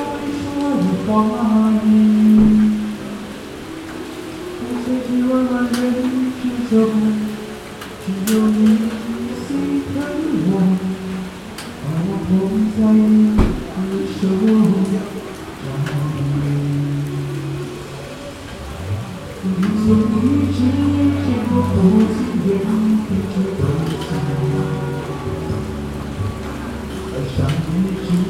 所有话，你我，把你。一直，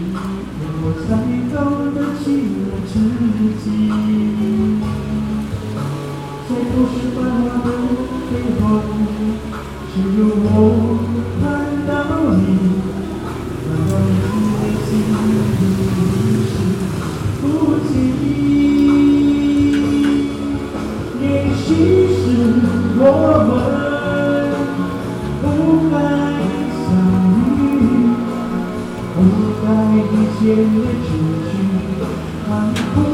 忘记了自己，在都市繁华的背后，只有我看到你，看到你的心已经不羁？也许是我们不该相遇，不该遇见的。只 아!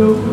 no